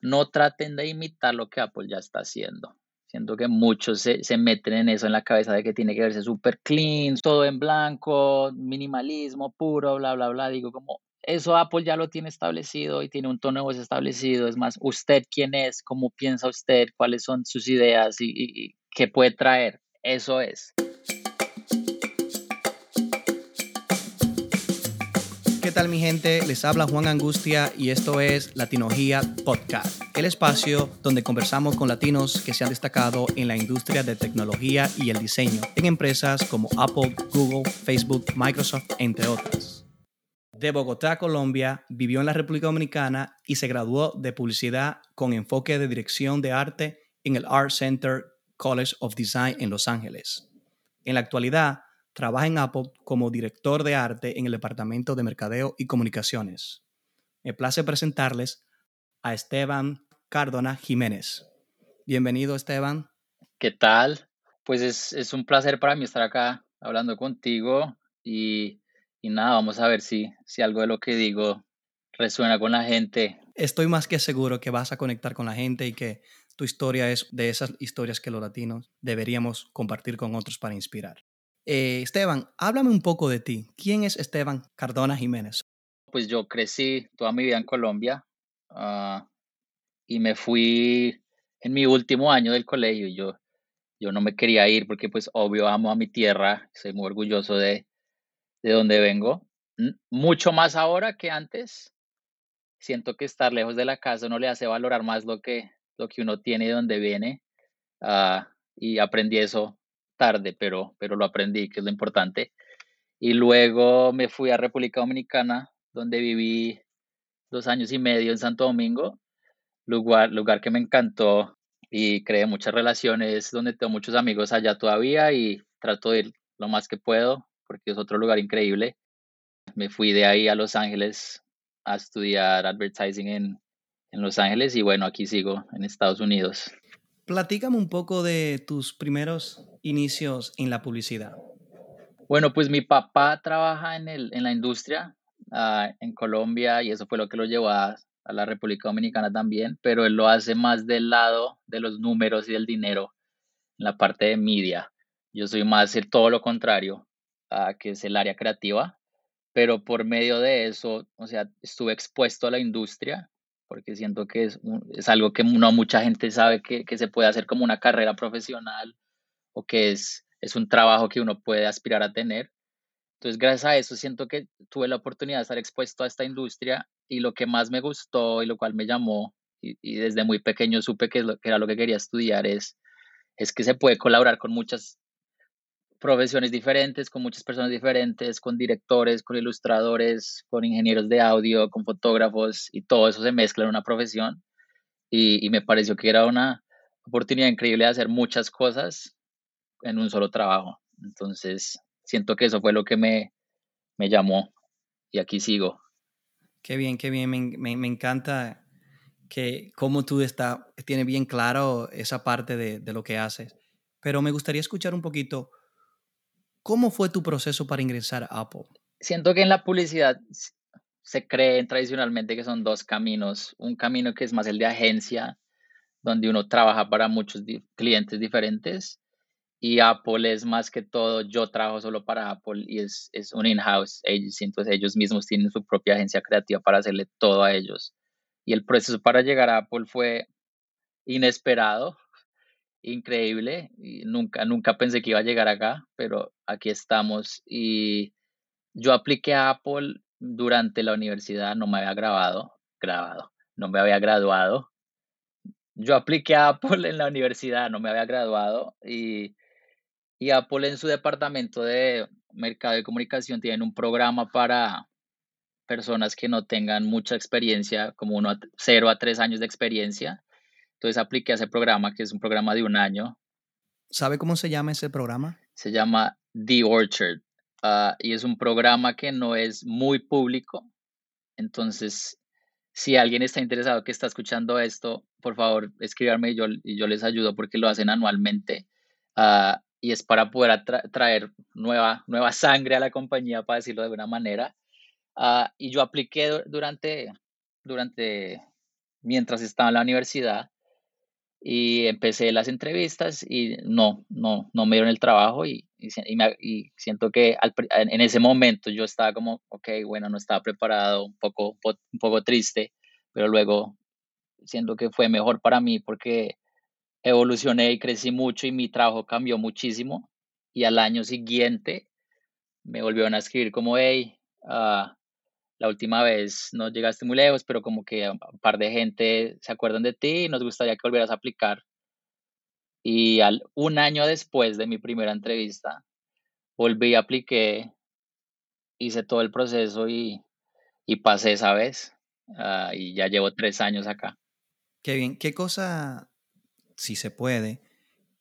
no traten de imitar lo que Apple ya está haciendo. Siento que muchos se, se meten en eso en la cabeza de que tiene que verse súper clean, todo en blanco, minimalismo puro, bla, bla, bla. Digo, como eso Apple ya lo tiene establecido y tiene un tono de voz establecido. Es más, usted quién es, cómo piensa usted, cuáles son sus ideas y qué puede traer. Eso es. ¿Qué tal mi gente? Les habla Juan Angustia y esto es Latinogia Podcast, el espacio donde conversamos con latinos que se han destacado en la industria de tecnología y el diseño en empresas como Apple, Google, Facebook, Microsoft, entre otras. De Bogotá, Colombia, vivió en la República Dominicana y se graduó de publicidad con enfoque de dirección de arte en el Art Center College of Design en Los Ángeles. En la actualidad, trabaja en Apple como director de arte en el Departamento de Mercadeo y Comunicaciones. Me place presentarles a Esteban Cardona Jiménez. Bienvenido, Esteban. ¿Qué tal? Pues es, un placer para mí estar acá hablando contigo y, nada, vamos a ver si, si algo de lo que digo resuena con la gente. Estoy más que seguro que vas a conectar con la gente y que tu historia es de esas historias que los latinos deberíamos compartir con otros para inspirar. Eh, Esteban, háblame un poco de ti. ¿Quién es Esteban Cardona Jiménez? Pues yo crecí toda mi vida en Colombia ah, y me fui en mi último año del colegio. Yo, yo no me quería ir porque pues obvio amo a mi tierra, soy muy orgulloso de, de donde vengo. Mucho más ahora que antes. Siento que estar lejos de la casa no le hace valorar más lo que, lo que uno tiene y de donde viene. Ah, y aprendí eso tarde, pero, pero lo aprendí, que es lo importante. Y luego me fui a República Dominicana, donde viví dos años y medio en Santo Domingo, lugar, lugar que me encantó y creé muchas relaciones, donde tengo muchos amigos allá todavía y trato de ir lo más que puedo, porque es otro lugar increíble. Me fui de ahí a Los Ángeles a estudiar advertising en, en Los Ángeles y bueno, aquí sigo en Estados Unidos. Platícame un poco de tus primeros inicios en la publicidad. Bueno, pues mi papá trabaja en, el, en la industria ah, en Colombia y eso fue lo que lo llevó a, la República Dominicana también, pero él lo hace más del lado de los números y del dinero, en la parte de media. Yo soy más el todo lo contrario, uh, que es el área creativa, pero por medio de eso, o sea, estuve expuesto a la industria porque siento que es, es algo que no mucha gente sabe que, que, se puede hacer como una carrera profesional o que es, es un trabajo que uno puede aspirar a tener. Entonces, gracias a eso, siento que tuve la oportunidad de estar expuesto a esta industria y lo que más me gustó y lo cual me llamó, y, y desde muy pequeño supe que, lo, que era lo que quería estudiar, es, es que se puede colaborar con muchas profesiones diferentes, con muchas personas diferentes, con directores, con ilustradores, con ingenieros de audio, con fotógrafos y todo eso se mezcla en una profesión. Y, me pareció que era una oportunidad increíble de hacer muchas cosas en un solo trabajo. Entonces, siento que eso fue lo que me, me llamó y aquí sigo. Qué bien, qué bien. Me, me, encanta que como tú está, tienes bien claro esa parte de, de lo que haces. Pero me gustaría escuchar un poquito ¿Cómo fue tu proceso para ingresar a Apple? Siento que en la publicidad se cree tradicionalmente que son dos caminos. Un camino que es más el de agencia, donde uno trabaja para muchos clientes diferentes. Y Apple es más que todo, yo trabajo solo para Apple y es, es un in-house agency, entonces ellos mismos tienen su propia agencia creativa para hacerle todo a ellos. Y el proceso para llegar a Apple fue inesperado, increíble. Y nunca, nunca pensé que iba a llegar acá, pero aquí estamos. Y yo apliqué a Apple durante la universidad, no me había grabado, grabado, no me había graduado. Yo apliqué a Apple en la universidad, no me había graduado y, y Apple en su departamento de mercado y comunicación tienen un programa para personas que no tengan mucha experiencia, como uno cero a tres años de experiencia, entonces apliqué a ese programa, que es un programa de un año. ¿Sabe cómo se llama ese programa? Se llama The Orchard. Ah, y es un programa que no es muy público. Entonces, si alguien está interesado que está escuchando esto, por favor, escríbanme y yo, y yo les ayudo porque lo hacen anualmente. Ah, y es para poder traer nueva, nueva sangre a la compañía, para decirlo de alguna manera. Ah, y yo apliqué durante, durante mientras estaba en la universidad y empecé las entrevistas y no, no, no me dieron el trabajo y, y, siento que en ese momento yo estaba como, ok, bueno, no estaba preparado, un poco, un poco triste, pero luego siento que fue mejor para mí porque evolucioné y crecí mucho y mi trabajo cambió muchísimo y al año siguiente me volvieron a escribir como, hey, uh, la última vez no llegaste muy lejos, pero como que un par de gente se acuerdan de ti y nos gustaría que volvieras a aplicar. Y al, un año después de mi primera entrevista, volví, apliqué, hice todo el proceso y, y pasé esa vez. Ah, y ya llevo tres años acá. Qué bien. ¿Qué cosa, si se puede,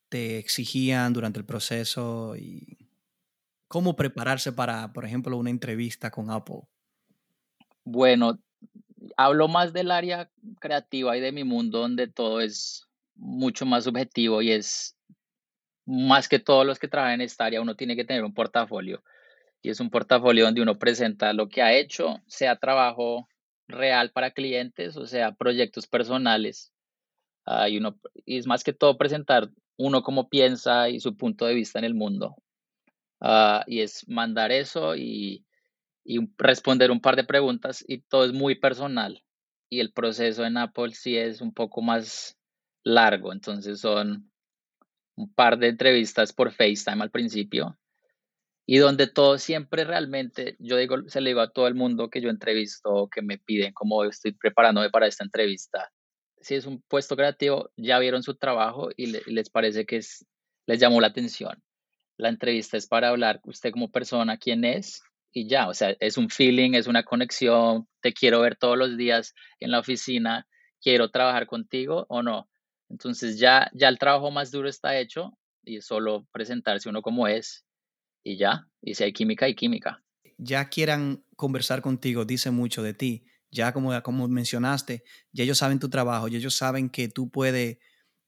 te exigían durante el proceso y cómo prepararse para, por ejemplo, una entrevista con Apple? Bueno, hablo más del área creativa y de mi mundo donde todo es mucho más subjetivo y es más que todos los que trabajan en esta área, uno tiene que tener un portafolio. Y es un portafolio donde uno presenta lo que ha hecho, sea trabajo real para clientes o sea proyectos personales. y, uno, y es más que todo presentar uno cómo piensa y su punto de vista en el mundo. Ah, y es mandar eso y, y responder un par de preguntas y todo es muy personal. Y el proceso en Apple sí es un poco más largo, entonces son un par de entrevistas por FaceTime al principio y donde todo siempre realmente, yo digo, se le digo a todo el mundo que yo entrevisto, que me piden cómo estoy preparándome para esta entrevista. Si es un puesto creativo, ya vieron su trabajo y, les parece que es, les llamó la atención. La entrevista es para hablar usted como persona, quién es, y ya, o sea, es un feeling, es una conexión, te quiero ver todos los días en la oficina, quiero trabajar contigo o no. Entonces ya, ya el trabajo más duro está hecho y solo presentarse uno como es y ya, y si hay química, hay química. Ya quieran conversar contigo, dice mucho de ti. Ya como, como mencionaste, ya ellos saben tu trabajo, ya ellos saben que tú puedes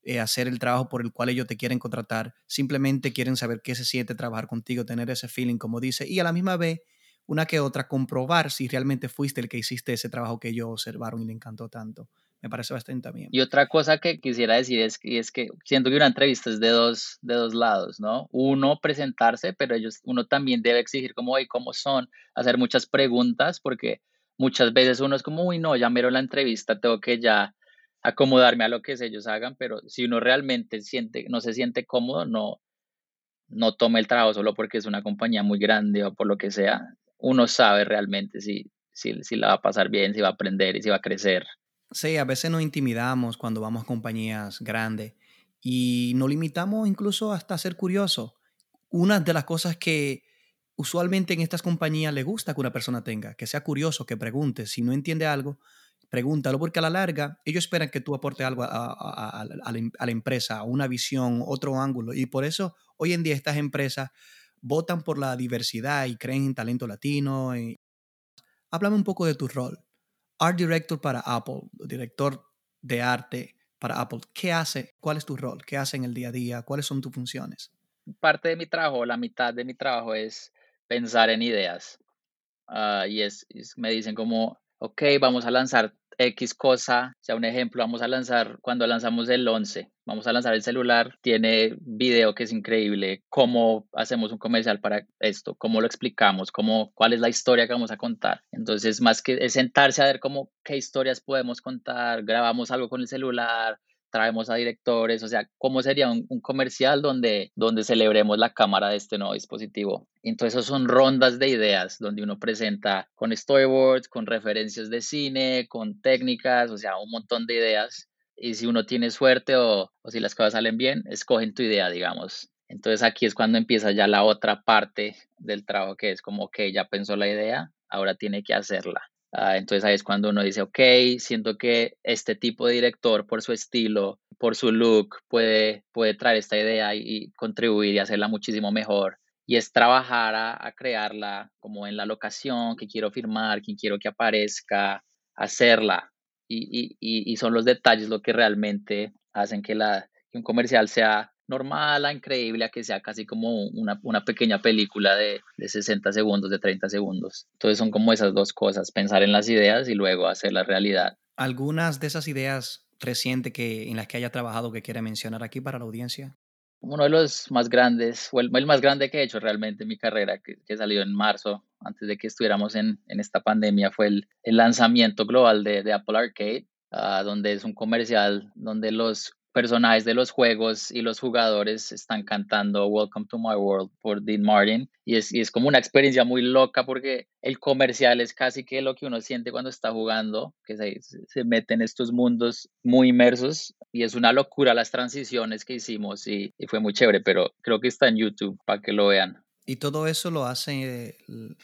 eh, hacer el trabajo por el cual ellos te quieren contratar. Simplemente quieren saber qué se siente trabajar contigo, tener ese feeling, como dice, y a la misma vez, una que otra, comprobar si realmente fuiste el que hiciste ese trabajo que ellos observaron y le encantó tanto. Me parece bastante bien. Y otra cosa que quisiera decir es, es que siento que una entrevista es de dos, de dos lados, ¿no? Uno, presentarse, pero ellos, uno también debe exigir como, hoy cómo son, hacer muchas preguntas, porque muchas veces uno es como, uy, no, ya miro la entrevista, tengo que ya acomodarme a lo que ellos hagan, pero si uno realmente siente, no se siente cómodo, no, no tome el trabajo solo porque es una compañía muy grande o por lo que sea. Uno sabe realmente si, si, si la va a pasar bien, si va a aprender y si va a crecer. Sí, a veces nos intimidamos cuando vamos a compañías grandes y nos limitamos incluso hasta ser curiosos. Una de las cosas que usualmente en estas compañías le gusta que una persona tenga, que sea curioso, que pregunte. Si no entiende algo, pregúntalo, porque a la larga ellos esperan que tú aportes algo a, la, empresa, una visión, otro ángulo. Y por eso hoy en día estas empresas votan por la diversidad y creen en talento latino. Y... Háblame un poco de tu rol. Art Director para Apple, director de arte para Apple. ¿Qué hace? ¿Cuál es tu rol? ¿Qué hace en el día a día? ¿Cuáles son tus funciones? Parte de mi trabajo, la mitad de mi trabajo es pensar en ideas. Ah, y es, me dicen como, ok, vamos a lanzar X cosa, sea un ejemplo, vamos a lanzar, cuando lanzamos el 11, vamos a lanzar el celular, tiene video que es increíble, cómo hacemos un comercial para esto, cómo lo explicamos, cómo, cuál es la historia que vamos a contar. Entonces, más que sentarse a ver cómo, qué historias podemos contar, grabamos algo con el celular, traemos a directores, o sea, cómo sería un, comercial donde, donde celebremos la cámara de este nuevo dispositivo. Entonces, son rondas de ideas donde uno presenta con storyboards, con referencias de cine, con técnicas, o sea, un montón de ideas. Y si uno tiene suerte o si las cosas salen bien, escogen tu idea, digamos. Entonces aquí es cuando empieza ya la otra parte del trabajo que es como que ya pensó la idea, ahora tiene que hacerla. Ah, entonces ahí es cuando uno dice, ok, siento que este tipo de director, por su estilo, por su look, puede, puede traer esta idea y, contribuir y hacerla muchísimo mejor. Y es trabajar a, crearla como en la locación que quiero firmar, quien quiero que aparezca, hacerla. Y, y, y son los detalles lo que realmente hacen que, la, que un comercial sea normal a increíble a que sea casi como una, una pequeña película de, de, 60 segundos, de 30 segundos. Entonces son como esas dos cosas, pensar en las ideas y luego hacer la realidad. ¿Algunas de esas ideas recientes que, en las que haya trabajado que quiera mencionar aquí para la audiencia? Uno de los más grandes, o el, el más grande que he hecho realmente en mi carrera, que, que salió en marzo, antes de que estuviéramos en, en esta pandemia, fue el, el lanzamiento global de, de Apple Arcade, uh, donde es un comercial donde los personajes de los juegos y los jugadores están cantando Welcome to My World por Dean Martin y es, y es como una experiencia muy loca porque el comercial es casi que lo que uno siente cuando está jugando, que se, se mete en estos mundos muy inmersos y es una locura las transiciones que hicimos y, y fue muy chévere, pero creo que está en YouTube para que lo vean. ¿Y todo eso lo hace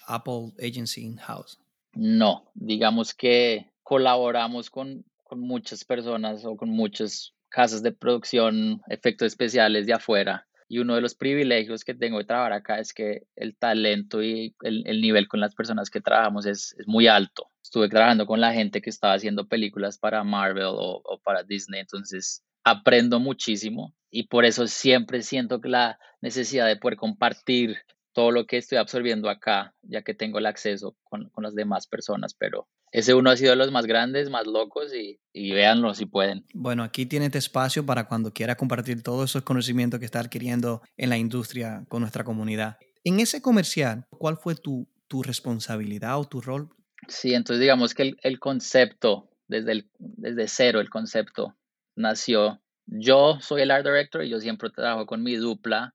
Apple Agency in-house? No, digamos que colaboramos con, con muchas personas o con muchos casas de producción, efectos especiales de afuera. Y uno de los privilegios que tengo de trabajar acá es que el talento y el, el nivel con las personas que trabajamos es, es, muy alto. Estuve trabajando con la gente que estaba haciendo películas para Marvel o, o para Disney, entonces aprendo muchísimo y por eso siempre siento que la necesidad de poder compartir todo lo que estoy absorbiendo acá, ya que tengo el acceso con, con las demás personas, pero ese uno ha sido de los más grandes, más locos y, y véanlo si pueden. Bueno, aquí tienes este espacio para cuando quiera compartir todos esos conocimientos que está adquiriendo en la industria con nuestra comunidad. En ese comercial, ¿cuál fue tu, tu responsabilidad o tu rol? Sí, entonces digamos que el, el concepto, desde, el, desde cero el concepto nació. Yo soy el art director y yo siempre trabajo con mi dupla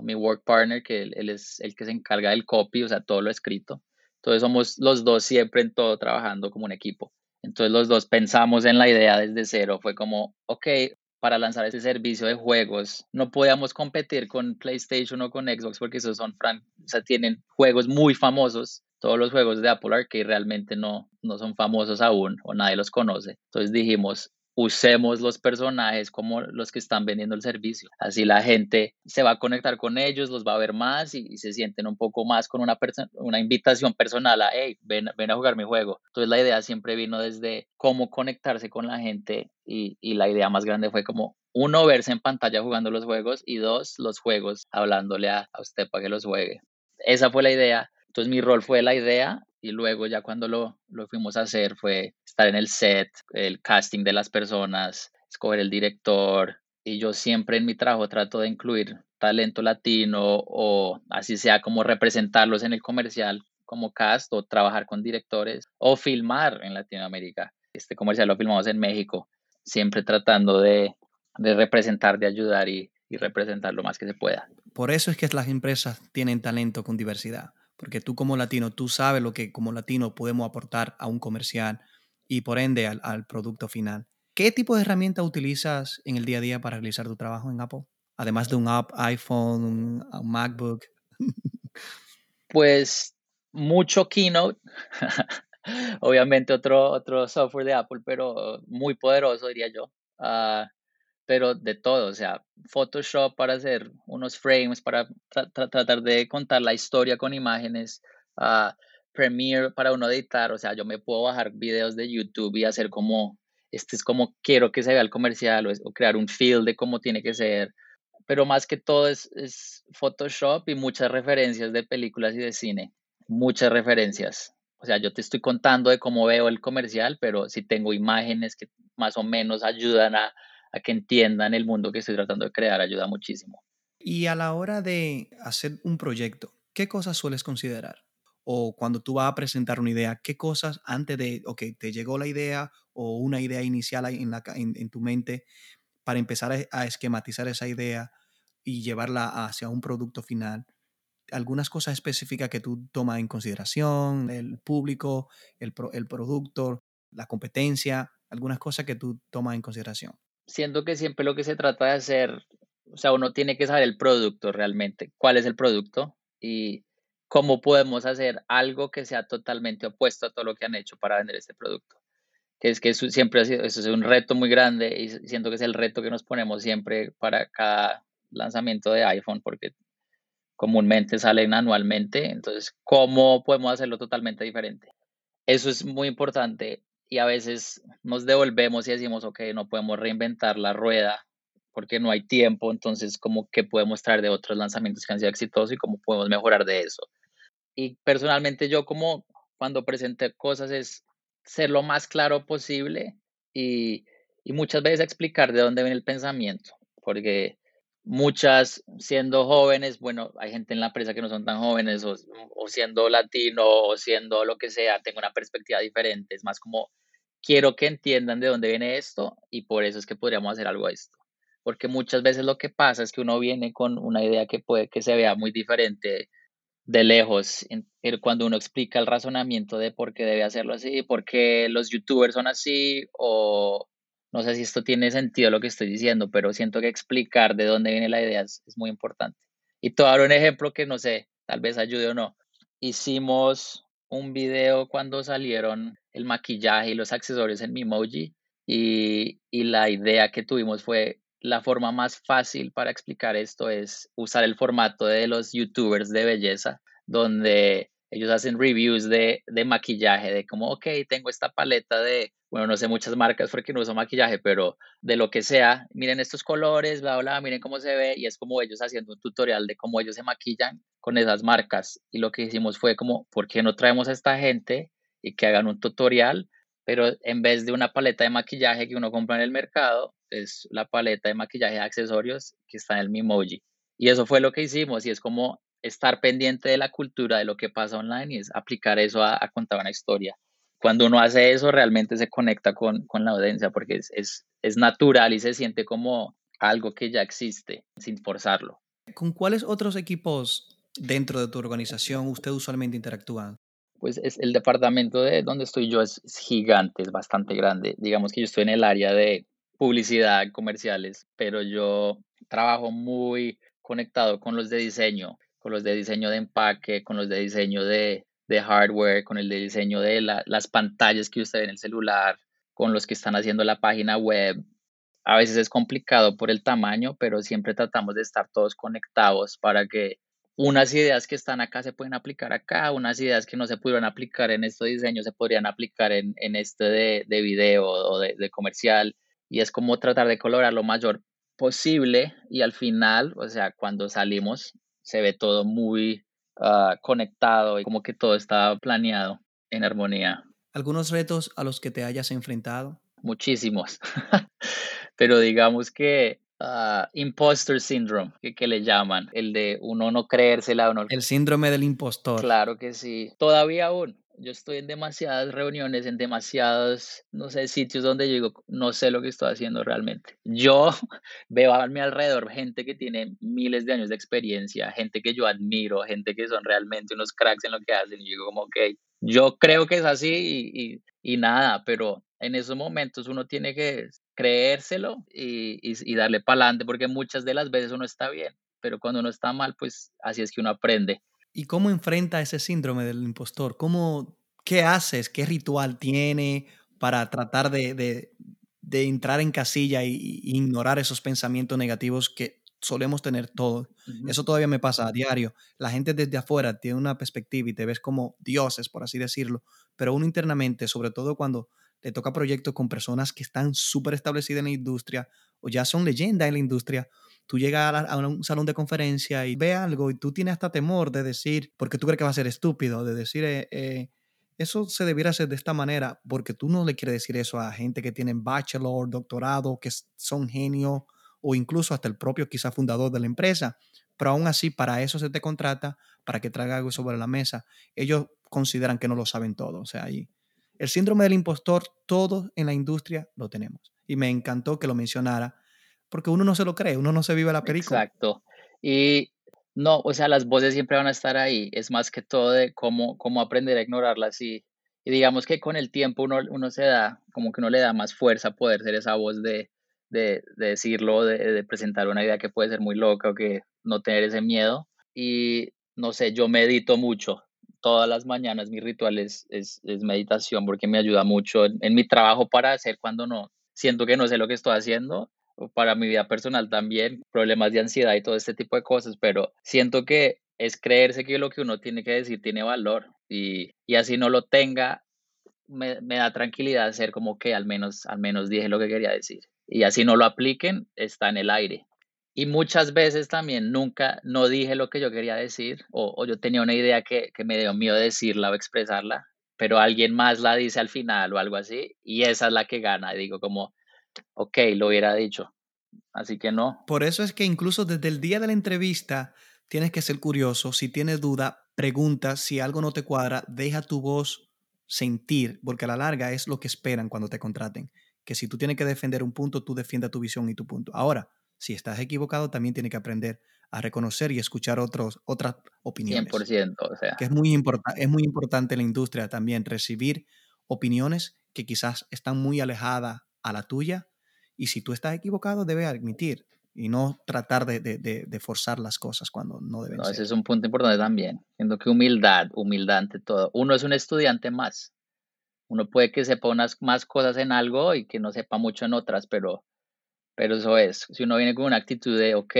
mi work partner, que él, él es el que se encarga del copy, o sea, todo lo escrito. Entonces somos los dos siempre en todo trabajando como un equipo. Entonces los dos pensamos en la idea desde cero. Fue como, ok, para lanzar ese servicio de juegos, no podíamos competir con PlayStation o con Xbox porque esos son, o sea, tienen juegos muy famosos. Todos los juegos de Apple Arcade realmente no, no son famosos aún o nadie los conoce. Entonces dijimos, usemos los personajes como los que están vendiendo el servicio. Así la gente se va a conectar con ellos, los va a ver más y, se sienten un poco más con una, una invitación personal a, hey, ven, ven, a jugar mi juego. Entonces la idea siempre vino desde cómo conectarse con la gente y, y la idea más grande fue como, uno, verse en pantalla jugando los juegos y dos, los juegos hablándole a, a usted para que los juegue. Esa fue la idea. Entonces mi rol fue la idea y luego ya cuando lo, lo fuimos a hacer fue estar en el set, el casting de las personas, escoger el director y yo siempre en mi trabajo trato de incluir talento latino o así sea como representarlos en el comercial como cast o trabajar con directores o filmar en Latinoamérica. Este comercial lo filmamos en México, siempre tratando de, de representar, de ayudar y, y representar lo más que se pueda. Por eso es que las empresas tienen talento con diversidad porque tú como latino, tú sabes lo que como latino podemos aportar a un comercial y por ende al, producto final. ¿Qué tipo de herramienta utilizas en el día a día para realizar tu trabajo en Apple? Además de un app, iPhone, un, MacBook. pues mucho Keynote. Obviamente otro, otro software de Apple, pero muy poderoso, diría yo. Uh, pero de todo, o sea, Photoshop para hacer unos frames, para tra tra tratar de contar la historia con imágenes, uh, Premiere para uno editar, o sea, yo me puedo bajar videos de YouTube y hacer como, este es como quiero que se vea el comercial o, es, o crear un feel de cómo tiene que ser, pero más que todo es, es Photoshop y muchas referencias de películas y de cine, muchas referencias. O sea, yo te estoy contando de cómo veo el comercial, pero si tengo imágenes que más o menos ayudan a, a que entiendan el mundo que estoy tratando de crear, ayuda muchísimo. Y a la hora de hacer un proyecto, ¿qué cosas sueles considerar? O cuando tú vas a presentar una idea, ¿qué cosas antes de, ok, te llegó la idea o una idea inicial en, tu mente para empezar a, esquematizar esa idea y llevarla hacia un producto final? Algunas cosas específicas que tú tomas en consideración, el público, el producto, la competencia, algunas cosas que tú tomas en consideración siento que siempre lo que se trata de hacer, o sea, uno tiene que saber el producto realmente, cuál es el producto y cómo podemos hacer algo que sea totalmente opuesto a todo lo que han hecho para vender este producto. Que es que eso siempre ha sido, eso es un reto muy grande y siento que es el reto que nos ponemos siempre para cada lanzamiento de iPhone porque comúnmente salen anualmente, entonces, ¿cómo podemos hacerlo totalmente diferente? Eso es muy importante y a veces nos devolvemos y decimos, ok, no podemos reinventar la rueda porque no hay tiempo, entonces como que podemos traer de otros lanzamientos que han sido exitosos y cómo podemos mejorar de eso. Y personalmente yo como cuando presenté cosas es ser lo más claro posible y, y muchas veces explicar de dónde viene el pensamiento, porque muchas siendo jóvenes, bueno, hay gente en la empresa que no son tan jóvenes o, o, siendo latino o siendo lo que sea, tengo una perspectiva diferente, es más como quiero que entiendan de dónde viene esto y por eso es que podríamos hacer algo a esto. Porque muchas veces lo que pasa es que uno viene con una idea que puede que se vea muy diferente de lejos, cuando uno explica el razonamiento de por qué debe hacerlo así, por qué los youtubers son así o no sé si esto tiene sentido lo que estoy diciendo, pero siento que explicar de dónde viene la idea es, muy importante. Y te voy un ejemplo que no sé, tal vez ayude o no. Hicimos un video cuando salieron el maquillaje y los accesorios en Mimoji y, y la idea que tuvimos fue la forma más fácil para explicar esto es usar el formato de los youtubers de belleza, donde ellos hacen reviews de, de maquillaje, de como, ok, tengo esta paleta de bueno, no sé muchas marcas porque no uso maquillaje, pero de lo que sea, miren estos colores, bla, bla, miren cómo se ve y es como ellos haciendo un tutorial de cómo ellos se maquillan con esas marcas. Y lo que hicimos fue como, ¿por qué no traemos a esta gente y que hagan un tutorial? Pero en vez de una paleta de maquillaje que uno compra en el mercado, es la paleta de maquillaje de accesorios que está en el Mimoji. Y eso fue lo que hicimos y es como estar pendiente de la cultura, de lo que pasa online y es aplicar eso a, a contar una historia cuando uno hace eso realmente se conecta con, con la audiencia porque es, es, es, natural y se siente como algo que ya existe sin forzarlo. ¿Con cuáles otros equipos dentro de tu organización usted usualmente interactúa? Pues es, el departamento de donde estoy yo es, gigante, es bastante grande. Digamos que yo estoy en el área de publicidad, comerciales, pero yo trabajo muy conectado con los de diseño, con los de diseño de empaque, con los de diseño de, de hardware, con el de diseño de las pantallas que usted ve en el celular, con los que están haciendo la página web. A veces es complicado por el tamaño, pero siempre tratamos de estar todos conectados para que unas ideas que están acá se pueden aplicar acá, unas ideas que no se pudieron aplicar en este diseño se podrían aplicar en, este de, de video o de, de comercial. Y es como tratar de colaborar lo mayor posible y al final, o sea, cuando salimos, se ve todo muy Ah, conectado y como que todo está planeado en armonía. ¿Algunos retos a los que te hayas enfrentado? Muchísimos, pero digamos que uh, imposter syndrome, que, que, le llaman, el de uno no creérsela. Uno... El síndrome del impostor. Claro que sí, todavía aún yo estoy en demasiadas reuniones, en demasiados, no sé, sitios donde yo digo, no sé lo que estoy haciendo realmente. Yo veo a mi alrededor gente que tiene miles de años de experiencia, gente que yo admiro, gente que son realmente unos cracks en lo que hacen. Y digo como, ok, yo creo que es así y, y, y nada, pero en esos momentos uno tiene que creérselo y, y darle para adelante porque muchas de las veces uno está bien, pero cuando uno está mal, pues así es que uno aprende. ¿Y cómo enfrenta ese síndrome del impostor? ¿Cómo, ¿Qué haces? ¿Qué ritual tiene para tratar de, de, de entrar en casilla y, ignorar esos pensamientos negativos que solemos tener todos? Eso todavía me pasa a diario. La gente desde afuera tiene una perspectiva y te ves como dioses, por así decirlo, pero uno internamente, sobre todo cuando te toca proyectos con personas que están súper establecidas en la industria o ya son leyenda en la industria, tú llegas a, un salón de conferencia y ves algo y tú tienes hasta temor de decir, porque tú crees que va a ser estúpido, de decir, eh, eh, eso se debiera hacer de esta manera, porque tú no le quieres decir eso a gente que tienen bachelor, doctorado, que son genios o incluso hasta el propio quizá fundador de la empresa. Pero aún así, para eso se te contrata, para que traiga algo sobre la mesa. Ellos consideran que no lo saben todo. O sea, ahí el síndrome del impostor, todos en la industria lo tenemos. Y me encantó que lo mencionara, porque uno no se lo cree, uno no se vive la película. Exacto. Y no, o sea, las voces siempre van a estar ahí. Es más que todo de cómo, cómo aprender a ignorarlas y, y digamos que con el tiempo uno, uno se da, como que uno le da más fuerza a poder ser esa voz de, de, de decirlo, de, de, presentar una idea que puede ser muy loca o que no tener ese miedo. Y no sé, yo medito mucho. Todas las mañanas mi ritual es, meditación porque me ayuda mucho en, mi trabajo para hacer cuando no siento que no sé lo que estoy haciendo para mi vida personal también, problemas de ansiedad y todo este tipo de cosas, pero siento que es creerse que lo que uno tiene que decir tiene valor y, y así no lo tenga, me, me, da tranquilidad ser como que al menos, al menos dije lo que quería decir. y así no lo apliquen, está en el aire. Y muchas veces también nunca, no dije lo que yo quería decir o, yo tenía una idea que, que, me dio miedo decirla o expresarla, pero alguien más la dice al final o algo así y esa es la que gana. Digo como, ok, lo hubiera dicho. Así que no. Por eso es que incluso desde el día de la entrevista tienes que ser curioso. Si tienes duda, pregunta. Si algo no te cuadra, deja tu voz sentir, porque a la larga es lo que esperan cuando te contraten. Que si tú tienes que defender un punto, tú defiendas tu visión y tu punto. Ahora, si estás equivocado, también tienes que aprender a reconocer y escuchar otros, otras opiniones. 100%, o sea. Que es muy, es muy importante en la industria también recibir opiniones que quizás están muy alejadas a la tuya y si tú estás equivocado, debes admitir y no tratar de, de, de, forzar las cosas cuando no deben no, ser. Ese es un punto importante también. Siendo que humildad, humildad ante todo. Uno es un estudiante más. Uno puede que sepa unas más cosas en algo y que no sepa mucho en otras, pero pero eso es, si uno viene con una actitud de, ok,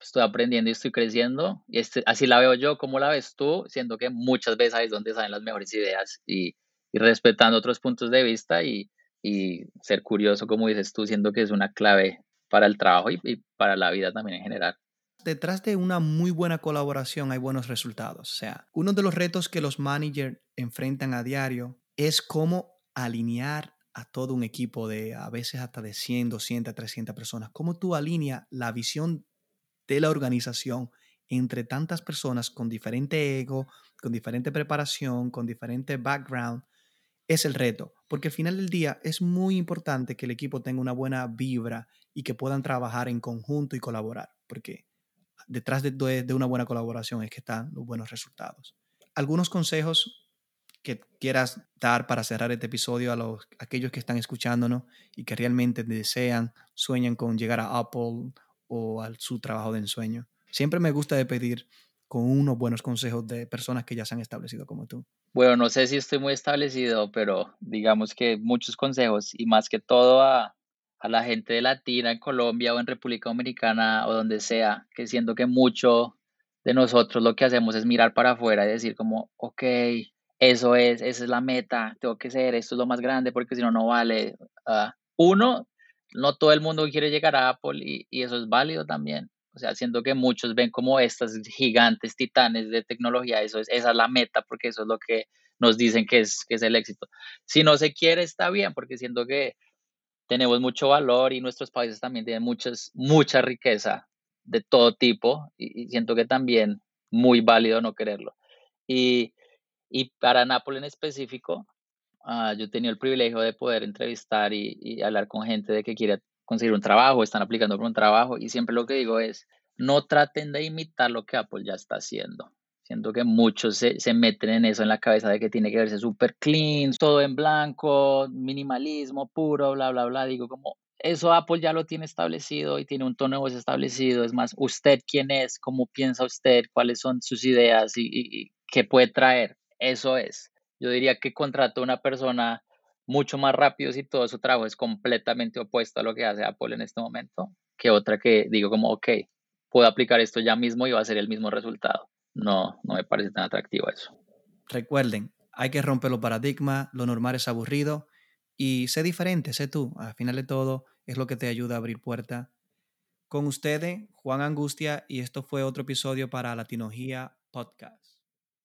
estoy aprendiendo y estoy creciendo, y este, así la veo yo, ¿cómo la ves tú? Siendo que muchas veces ahí es donde salen las mejores ideas y, y respetando otros puntos de vista y, y, ser curioso, como dices tú, siendo que es una clave para el trabajo y, y para la vida también en general detrás de una muy buena colaboración hay buenos resultados. O sea, uno de los retos que los managers enfrentan a diario es cómo alinear a todo un equipo de a veces hasta de 100, 200, 300 personas? ¿Cómo tú alineas la visión de la organización entre tantas personas con diferente ego, con diferente preparación, con diferente background? Es el reto, porque al final del día es muy importante que el equipo tenga una buena vibra y que puedan trabajar en conjunto y colaborar, porque detrás de, de una buena colaboración es que están los buenos resultados. Algunos consejos que quieras dar para cerrar este episodio a los, aquellos que están escuchándonos y que realmente desean, sueñan con llegar a Apple o a su trabajo de ensueño? Siempre me gusta de pedir con unos buenos consejos de personas que ya se han establecido como tú. Bueno, no sé si estoy muy establecido, pero digamos que muchos consejos y más que todo a, a la gente Latina en Colombia o en República Dominicana o donde sea, que siento que mucho de nosotros lo que hacemos es mirar para afuera y decir como, ok, eso es, esa es la meta, tengo que ser, esto es lo más grande porque si no, no vale. Ah, uno, no todo el mundo quiere llegar a Apple y, y, eso es válido también. O sea, siento que muchos ven como estas gigantes titanes de tecnología, eso es, esa es la meta porque eso es lo que nos dicen que es, que es el éxito. Si no se quiere, está bien, porque siento que tenemos mucho valor y nuestros países también tienen muchas, mucha riqueza de todo tipo y, y siento que también muy válido no quererlo. Y y para Nápoles en específico, uh, yo he tenido el privilegio de poder entrevistar y, y, hablar con gente de que quiere conseguir un trabajo, están aplicando por un trabajo, y siempre lo que digo es, no traten de imitar lo que Apple ya está haciendo. Siento que muchos se, se meten en eso en la cabeza de que tiene que verse súper clean, todo en blanco, minimalismo puro, bla, bla, bla. Digo, como eso Apple ya lo tiene establecido y tiene un tono de voz establecido. Es más, usted quién es, cómo piensa usted, cuáles son sus ideas y, y, y qué puede traer eso es. Yo diría que contrató una persona mucho más rápido si todo su trabajo es completamente opuesto a lo que hace Apple en este momento, que otra que digo como, ok, puedo aplicar esto ya mismo y va a ser el mismo resultado. No, no me parece tan atractivo eso. Recuerden, hay que romper los paradigmas, lo normal es aburrido y sé diferente, sé tú. Al final de todo es lo que te ayuda a abrir puertas. Con ustedes, Juan Angustia, y esto fue otro episodio para Latinogía Podcast.